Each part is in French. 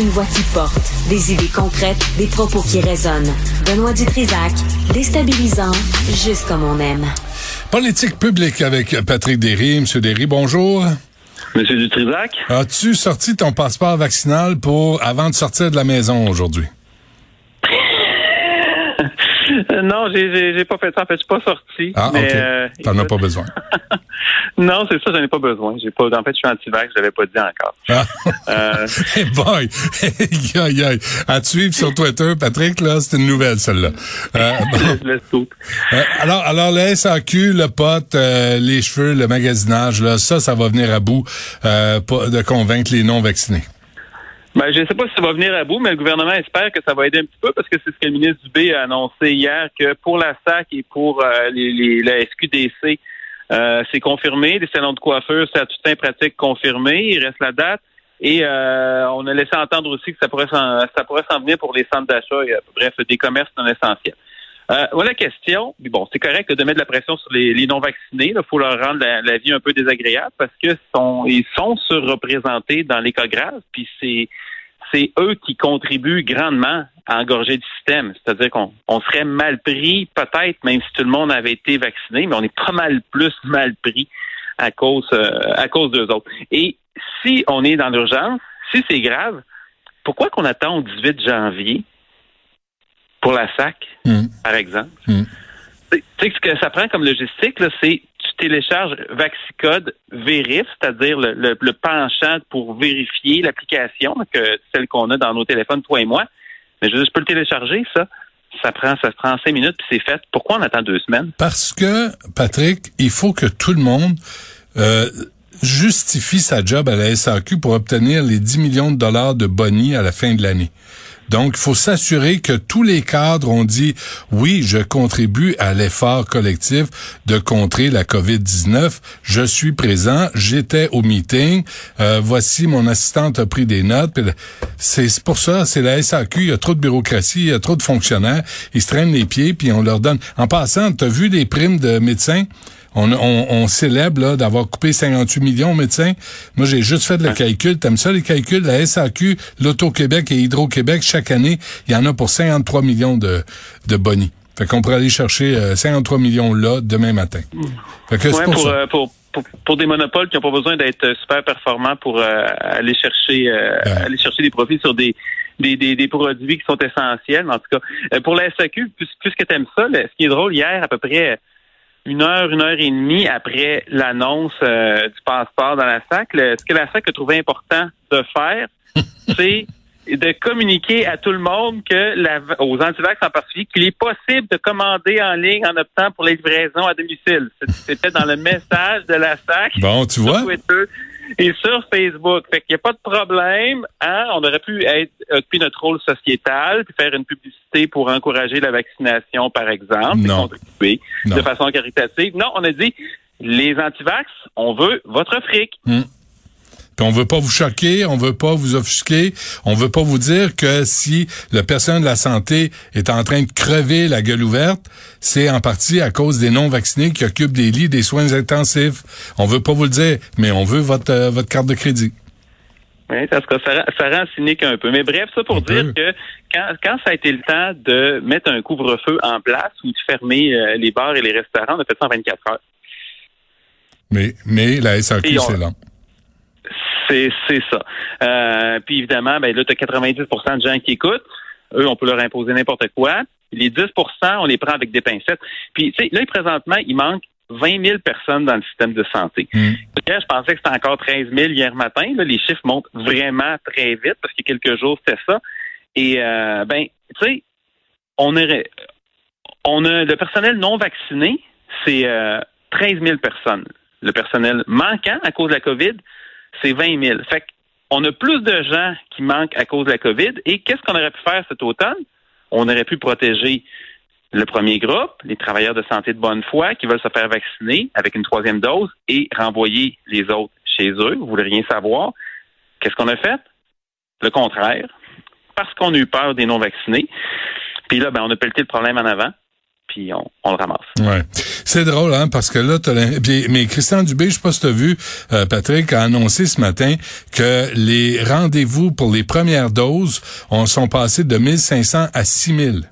Une voix qui porte, des idées concrètes, des propos qui résonnent. Benoît Dutrisac, déstabilisant, juste comme on aime. Politique publique avec Patrick Derry. Monsieur Derry, bonjour. Monsieur Dutrisac? As-tu sorti ton passeport vaccinal pour avant de sortir de la maison aujourd'hui? Non, j'ai pas fait ça. En fait, je suis pas sorti. Ah, mais, OK. Euh, T'en as pas besoin. non, c'est ça, j'en ai pas besoin. J'ai pas, en fait, je suis anti-vax, je l'avais pas dit encore. Ah. Euh... hey boy! Hey, À te suivre sur Twitter, Patrick, là, c'est une nouvelle, celle-là. Euh, bon. euh, alors, alors, le SAQ, le pote, euh, les cheveux, le magasinage, là, ça, ça va venir à bout euh, de convaincre les non-vaccinés. Ben, je ne sais pas si ça va venir à bout, mais le gouvernement espère que ça va aider un petit peu parce que c'est ce que le ministre Dubé a annoncé hier que pour la SAC et pour euh, les, les, la SQDC, euh, c'est confirmé. Les salons de coiffure, c'est à toute fin pratique confirmé. Il reste la date. Et euh, on a laissé entendre aussi que ça pourrait s'en, ça pourrait s'en venir pour les centres d'achat, bref, des commerces non essentiels. Euh, voilà la question. Bon, c'est correct de mettre de la pression sur les, non-vaccinés. Il faut leur rendre la, vie un peu désagréable parce que sont, ils sont surreprésentés dans les cas graves. Puis c'est c'est eux qui contribuent grandement à engorger le système. C'est-à-dire qu'on on serait mal pris, peut-être, même si tout le monde avait été vacciné, mais on est pas mal plus mal pris à cause euh, à cause d'eux autres. Et si on est dans l'urgence, si c'est grave, pourquoi qu'on attend au 18 janvier pour la SAC, hmm. par exemple. Hmm. Tu sais, ce que ça prend comme logistique, c'est tu télécharges Vaxicode Vérif, c'est-à-dire le, penchant pour vérifier l'application, que celle qu'on a dans nos téléphones, toi et moi. Mais je, je peux le télécharger, ça. Ça prend, ça prend cinq minutes, puis c'est fait. Pourquoi on attend deux semaines? Parce que, Patrick, il faut que tout le monde euh, justifie sa job à la SAQ pour obtenir les 10 millions de dollars de boni à la fin de l'année. Donc, il faut s'assurer que tous les cadres ont dit, oui, je contribue à l'effort collectif de contrer la COVID-19. Je suis présent. J'étais au meeting. Euh, voici, mon assistante a pris des notes. C'est pour ça, c'est la SAQ. Il y a trop de bureaucratie, il y a trop de fonctionnaires. Ils se traînent les pieds, puis on leur donne. En passant, tu as vu des primes de médecins? On, on, on célèbre d'avoir coupé 58 millions aux médecins. Moi, j'ai juste fait le calcul. T'aimes ça, les calculs? La SAQ, l'Auto-Québec et Hydro-Québec, chaque année, il y en a pour 53 millions de, de bonnies. Fait qu'on pourrait aller chercher 53 euh, millions là demain matin. Fait que pour, euh, pour, pour, pour, des monopoles qui n'ont pas besoin d'être euh, super performants pour aller chercher aller chercher des profits sur des des, des, des, produits qui sont essentiels. En tout cas, pour la SAQ, plus, plus que tu aimes ça, ce qui est drôle, hier, à peu près une heure, une heure et demie après l'annonce euh, du passeport dans la SAC, ce que la SAC a trouvé important de faire, c'est de communiquer à tout le monde que la, aux antivax en particulier qu'il est possible de commander en ligne en optant pour les livraisons à domicile. C'était dans le message de la SAC. Bon, tu vois? Et sur Facebook. Fait qu'il n'y a pas de problème. Hein? On aurait pu être occuper notre rôle sociétal, puis faire une publicité pour encourager la vaccination, par exemple, non. contribuer de façon caritative. Non, on a dit les antivax, on veut votre fric. On veut pas vous choquer, on veut pas vous offusquer, on veut pas vous dire que si le personnel de la santé est en train de crever la gueule ouverte, c'est en partie à cause des non-vaccinés qui occupent des lits, des soins intensifs. On veut pas vous le dire, mais on veut votre, euh, votre carte de crédit. Oui, parce que ça, ça rend cynique un peu. Mais bref, ça pour dire que quand, quand ça a été le temps de mettre un couvre-feu en place ou de fermer euh, les bars et les restaurants, on a fait ça en 24 heures. Mais, mais la SAQ, c'est lent. C'est, ça. Euh, puis évidemment, ben là, tu as 90% de gens qui écoutent. Eux, on peut leur imposer n'importe quoi. Les 10% on les prend avec des pincettes. Puis, tu sais, là, présentement, il manque 20 000 personnes dans le système de santé. Mm. Je pensais que c'était encore 13 000 hier matin. Là, les chiffres montent vraiment très vite parce qu'il y a quelques jours, c'était ça. Et, euh, ben, tu sais, on, est, on a le personnel non vacciné, c'est euh, 13 000 personnes. Le personnel manquant à cause de la COVID, c'est 20 000. Fait on a plus de gens qui manquent à cause de la COVID. Et qu'est-ce qu'on aurait pu faire cet automne? On aurait pu protéger le premier groupe, les travailleurs de santé de bonne foi qui veulent se faire vacciner avec une troisième dose et renvoyer les autres chez eux. Vous voulez rien savoir. Qu'est-ce qu'on a fait? Le contraire. Parce qu'on a eu peur des non-vaccinés. Puis là, ben, on a pelleté le problème en avant puis on, le ramasse. Ouais. C'est drôle, hein, parce que là, t'as mais Christian Dubé, je sais pas t'as vu, euh, Patrick a annoncé ce matin que les rendez-vous pour les premières doses on, sont passés de 1500 à 6000.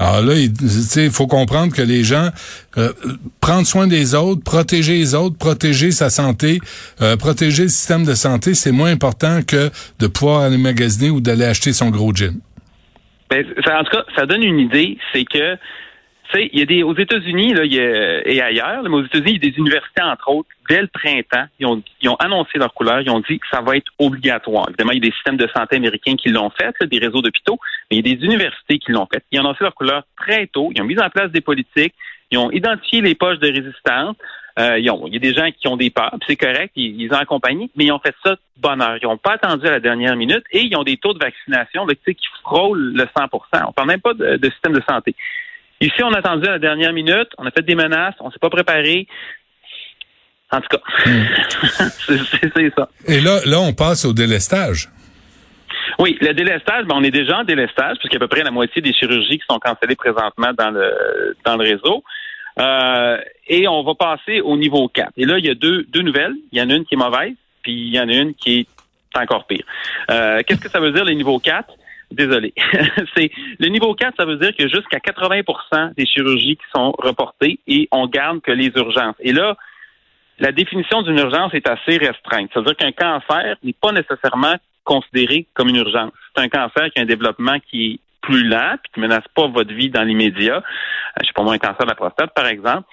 Alors là, il faut comprendre que les gens euh, prendre soin des autres, protéger les autres, protéger sa santé, euh, protéger le système de santé, c'est moins important que de pouvoir aller magasiner ou d'aller acheter son gros gin. Ben, en tout cas, ça donne une idée, c'est que sais, il y a des aux États-Unis là, y a, et ailleurs, mais aux États-Unis, il y a des universités entre autres dès le printemps, ils ont, ils ont annoncé leur couleur, ils ont dit que ça va être obligatoire. Évidemment, il y a des systèmes de santé américains qui l'ont fait, des réseaux d'hôpitaux, mais il y a des universités qui l'ont fait. Ils ont annoncé leur couleur très tôt, ils ont mis en place des politiques, ils ont identifié les poches de résistance. Euh, ils ont, il y a des gens qui ont des peurs, c'est correct, ils, ils, ont accompagné, mais ils ont fait ça de bonne heure. Ils n'ont pas attendu à la dernière minute et ils ont des taux de vaccination là, qui frôlent le 100% On parle même pas de, de système de santé. Ici, on a attendu à la dernière minute, on a fait des menaces, on s'est pas préparé. En tout cas, hmm. c'est ça. Et là, là, on passe au délestage. Oui, le délestage, ben, on est déjà en délestage, puisqu'à peu près la moitié des chirurgies qui sont cancellées présentement dans le dans le réseau. Euh, et on va passer au niveau 4. Et là, il y a deux, deux nouvelles. Il y en a une qui est mauvaise, puis il y en a une qui est encore pire. Euh, Qu'est-ce que ça veut dire, le niveau 4? Désolé. c'est le niveau 4, ça veut dire que jusqu'à 80% des chirurgies qui sont reportées et on garde que les urgences. Et là, la définition d'une urgence est assez restreinte. Ça veut dire qu'un cancer n'est pas nécessairement considéré comme une urgence. C'est un cancer qui a un développement qui est plus lent puis qui menace pas votre vie dans l'immédiat. Euh, je sais pas moi un cancer de la prostate par exemple,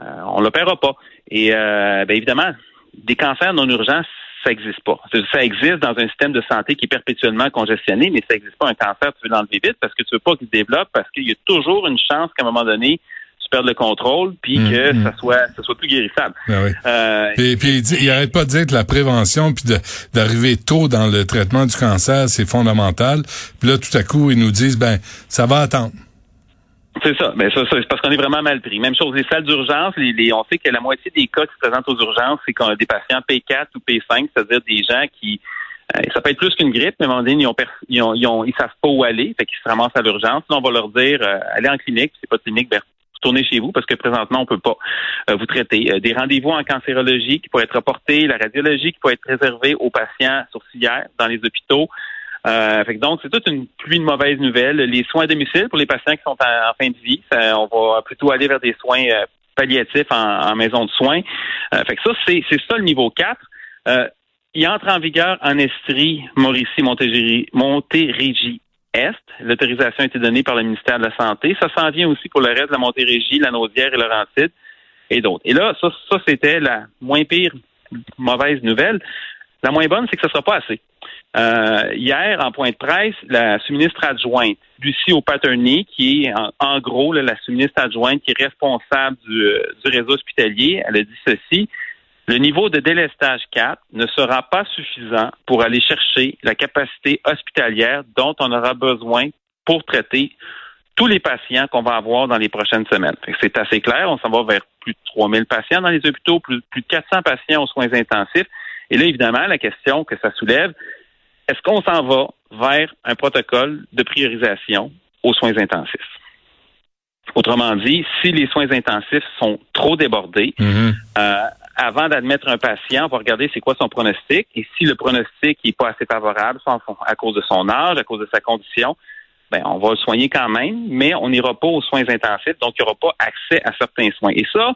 euh, on l'opérera pas. Et euh, bien évidemment, des cancers non urgents, ça n'existe pas. Ça existe dans un système de santé qui est perpétuellement congestionné, mais ça n'existe pas un cancer, tu veux l'enlever vite parce que tu veux pas qu'il se développe, parce qu'il y a toujours une chance qu'à un moment donné, tu perdes le contrôle, puis mmh, que mmh. ça soit ça soit plus guérissable. Ben oui. euh, puis, puis il, arrête pas de dire que la prévention, puis d'arriver tôt dans le traitement du cancer, c'est fondamental. Puis là, tout à coup, ils nous disent, ben, ça va attendre. C'est ça. Mais ça, c'est parce qu'on est vraiment mal pris. Même chose, les salles d'urgence, les, on sait que la moitié des cas qui se présentent aux urgences, c'est qu'on a des patients P4 ou P5, c'est-à-dire des gens qui euh, ça peut être plus qu'une grippe, mais à un moment donné, ils ont, ils, ont, ils, ont, ils savent pas où aller, fait qu'ils se ramassent à l'urgence. Là, on va leur dire euh, allez en clinique, c'est pas de clinique, ben, retournez chez vous parce que présentement, on peut pas euh, vous traiter. des rendez-vous en cancérologie qui pourraient être reportés, la radiologie qui pourrait être réservée aux patients sourcilières dans les hôpitaux. Euh, fait donc, c'est toute une pluie de mauvaises nouvelles. Les soins à domicile pour les patients qui sont en, fin de vie, on va plutôt aller vers des soins euh, palliatifs en, maison de soins. Euh, fait que ça, c'est, ça le niveau 4. Euh, il entre en vigueur en Estrie, Mauricie, Montérégie, Montérégie Est. L'autorisation a été donnée par le ministère de la Santé. Ça s'en vient aussi pour le reste de la Montérégie, la Naudière et Laurentide et d'autres. Et là, ça, ça c'était la moins pire mauvaise nouvelle. La moins bonne, c'est que ce ne sera pas assez. Euh, hier, en point de presse, la sous-ministre adjointe, Lucie O'Patterney, qui est en, gros la sous-ministre adjointe qui est responsable du, euh, du, réseau hospitalier, elle a dit ceci. Le niveau de délestage 4 ne sera pas suffisant pour aller chercher la capacité hospitalière dont on aura besoin pour traiter tous les patients qu'on va avoir dans les prochaines semaines. C'est assez clair, on s'en va vers plus de 3000 patients dans les hôpitaux, plus, plus de 400 patients aux soins intensifs. Et là, évidemment, la question que ça soulève, est-ce qu'on s'en va vers un protocole de priorisation aux soins intensifs? Autrement dit, si les soins intensifs sont trop débordés, mm-hmm. euh, avant d'admettre un patient, on va regarder c'est quoi son pronostic. Et si le pronostic n'est pas assez favorable, soit à cause de son âge, à cause de sa condition, ben, on va le soigner quand même, mais on n'ira pas aux soins intensifs, donc il n'y aura pas accès à certains soins. Et ça,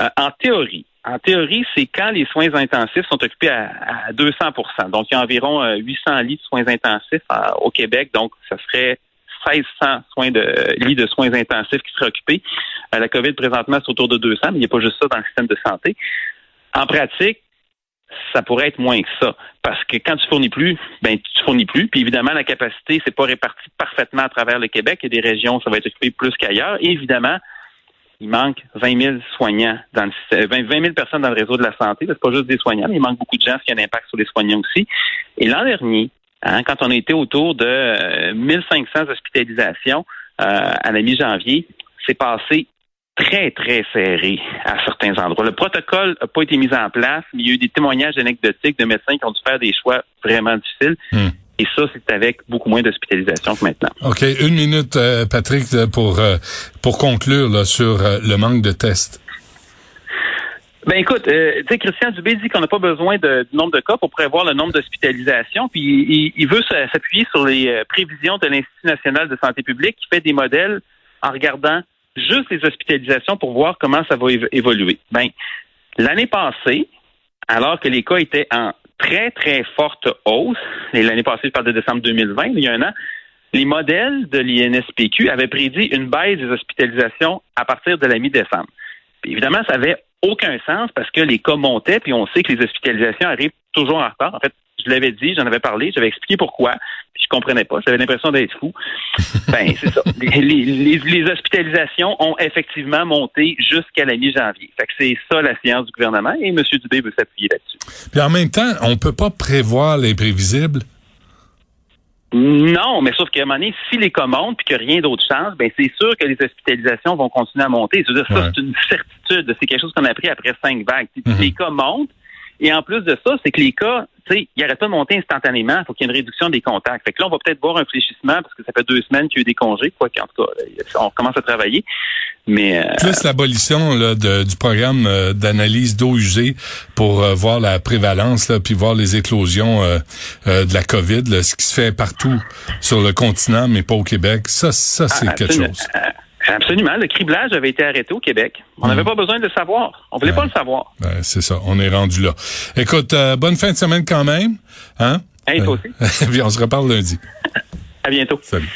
euh, en théorie, en théorie, c'est quand les soins intensifs sont occupés à, 200% Donc, il y a environ 800 euh, lits de soins intensifs euh, au Québec. Donc, ça serait 1600 soins de, lits de soins intensifs qui seraient occupés. Euh, la COVID, présentement, c'est autour de 200, mais il n'y a pas juste ça dans le système de santé. En pratique, ça pourrait être moins que ça. Parce que quand tu fournis plus, ben tu fournis plus. Puis évidemment, la capacité, c'est pas réparti parfaitement à travers le Québec. Il y a des régions ça va être occupé plus qu'ailleurs. Et évidemment, il manque 20 000 soignants, dans le, 20, 000 personnes dans le réseau de la santé. C'est pas juste des soignants, mais il manque beaucoup de gens, ce qui a un impact sur les soignants aussi. Et l'an dernier, hein, quand on a été autour de 1500 euh, hospitalisations euh, à la mi-janvier, c'est passé très, très serré à certains endroits. Le protocole n'a pas été mis en place, mais il y a eu des témoignages anecdotiques de médecins qui ont dû faire des choix vraiment difficiles. Hmm. Et ça, c'est avec beaucoup moins d'hospitalisation que maintenant. OK. Une minute, euh, Patrick, pour, euh, pour conclure là, sur euh, le manque de tests. Ben écoute, tu sais, Christian Dubé dit qu'on n'a pas besoin de, du nombre de cas pour prévoir le nombre d'hospitalisations, puis il, il veut s'appuyer sur les prévisions de l'Institut national de santé publique qui fait des modèles en regardant juste les hospitalisations pour voir comment ça va évoluer. Ben, l'année passée, alors que les cas étaient en très, très forte hausse, et l'année passée, je parle de décembre 2020, il y a un an, les modèles de l'INSPQ avaient prédit une baisse des hospitalisations à partir de la mi-décembre. Évidemment, ça avait aucun sens parce que les cas montaient, puis on sait que les hospitalisations arrivent toujours en retard. En fait, je l'avais dit, j'en avais parlé, j'avais expliqué pourquoi, puis je comprenais pas, j'avais l'impression d'être fou. ben, c'est ça. Les, hospitalisations ont effectivement monté jusqu'à la mi-janvier. Fait que c'est ça la science du gouvernement et M. Dubé veut s'appuyer là-dessus. Puis en même temps, on peut pas prévoir l'imprévisible. Non, mais sauf qu'à un moment donné, si les cas montent puis que rien d'autre change, ben c'est sûr que les hospitalisations vont continuer à monter. ça, c'est une certitude. C'est quelque chose qu'on a appris après cinq vagues. Mm-hmm. Les cas montent, et en plus de ça, c'est que les cas, tu sais, ils n'arrêtent pas de monter instantanément. Il faut qu'il y ait une réduction des contacts. Fait que là, on va peut-être voir un fléchissement parce que ça fait deux semaines qu'il y a eu des congés, quoi qu'en tout cas, on commence à travailler. Mais euh, plus l'abolition du programme euh, d'analyse d'eau usée pour euh, voir la prévalence là, puis voir les éclosions de la COVID, ce qui se fait partout sur le continent, mais pas au Québec. Ça, ça c'est ah, quelque chose. Absolument. Le criblage avait été arrêté au Québec. On n'avait hmm. pas besoin de le savoir. On voulait pas le savoir. c'est ça. On est rendu là. Écoute, euh, bonne fin de semaine quand même. Hein? Hey, toi aussi. Puis on se reparle lundi. à bientôt. Salut.